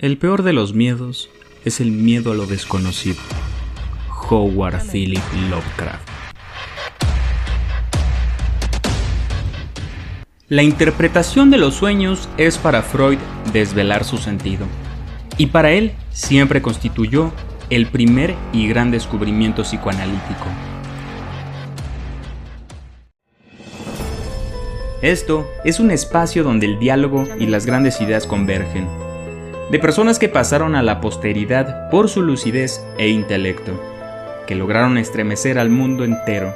El peor de los miedos es el miedo a lo desconocido. Howard Philip Lovecraft. La interpretación de los sueños es para Freud desvelar su sentido, y para él siempre constituyó el primer y gran descubrimiento psicoanalítico. Esto es un espacio donde el diálogo y las grandes ideas convergen de personas que pasaron a la posteridad por su lucidez e intelecto, que lograron estremecer al mundo entero.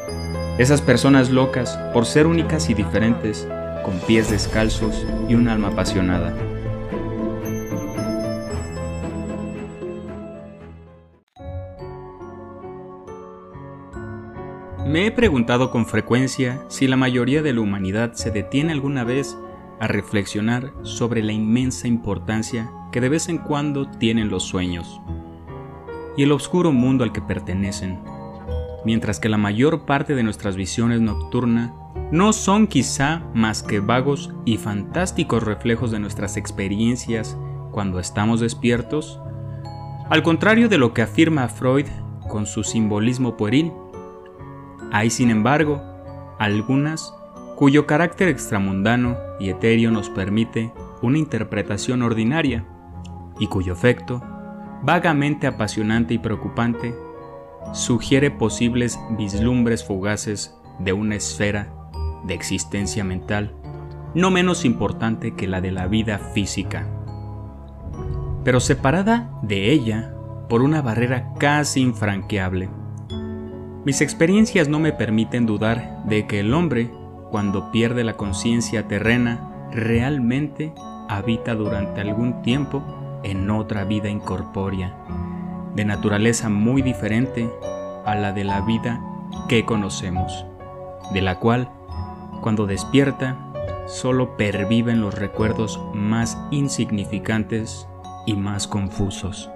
Esas personas locas por ser únicas y diferentes, con pies descalzos y un alma apasionada. Me he preguntado con frecuencia si la mayoría de la humanidad se detiene alguna vez a reflexionar sobre la inmensa importancia que de vez en cuando tienen los sueños y el oscuro mundo al que pertenecen, mientras que la mayor parte de nuestras visiones nocturnas no son quizá más que vagos y fantásticos reflejos de nuestras experiencias cuando estamos despiertos, al contrario de lo que afirma Freud con su simbolismo pueril, hay sin embargo algunas cuyo carácter extramundano y etéreo nos permite una interpretación ordinaria y cuyo efecto, vagamente apasionante y preocupante, sugiere posibles vislumbres fugaces de una esfera de existencia mental no menos importante que la de la vida física, pero separada de ella por una barrera casi infranqueable. Mis experiencias no me permiten dudar de que el hombre cuando pierde la conciencia terrena, realmente habita durante algún tiempo en otra vida incorpórea, de naturaleza muy diferente a la de la vida que conocemos, de la cual, cuando despierta, solo perviven los recuerdos más insignificantes y más confusos.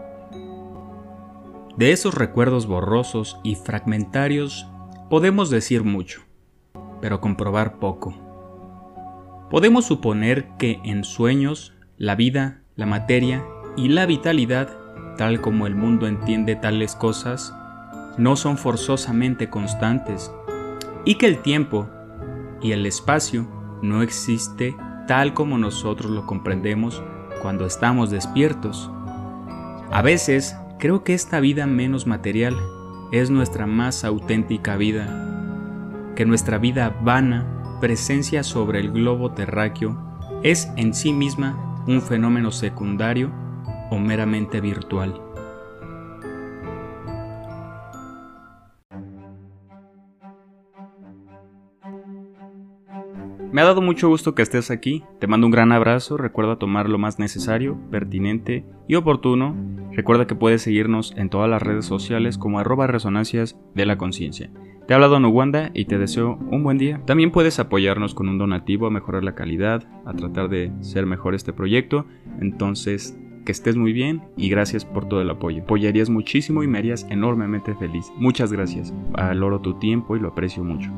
De esos recuerdos borrosos y fragmentarios podemos decir mucho pero comprobar poco. Podemos suponer que en sueños la vida, la materia y la vitalidad, tal como el mundo entiende tales cosas, no son forzosamente constantes y que el tiempo y el espacio no existe tal como nosotros lo comprendemos cuando estamos despiertos. A veces creo que esta vida menos material es nuestra más auténtica vida que nuestra vida vana, presencia sobre el globo terráqueo, es en sí misma un fenómeno secundario o meramente virtual. Me ha dado mucho gusto que estés aquí, te mando un gran abrazo, recuerda tomar lo más necesario, pertinente y oportuno, recuerda que puedes seguirnos en todas las redes sociales como arroba resonancias de la conciencia. Te ha hablado Nuwanda y te deseo un buen día. También puedes apoyarnos con un donativo a mejorar la calidad, a tratar de ser mejor este proyecto. Entonces, que estés muy bien y gracias por todo el apoyo. Apoyarías muchísimo y me harías enormemente feliz. Muchas gracias. Valoro tu tiempo y lo aprecio mucho.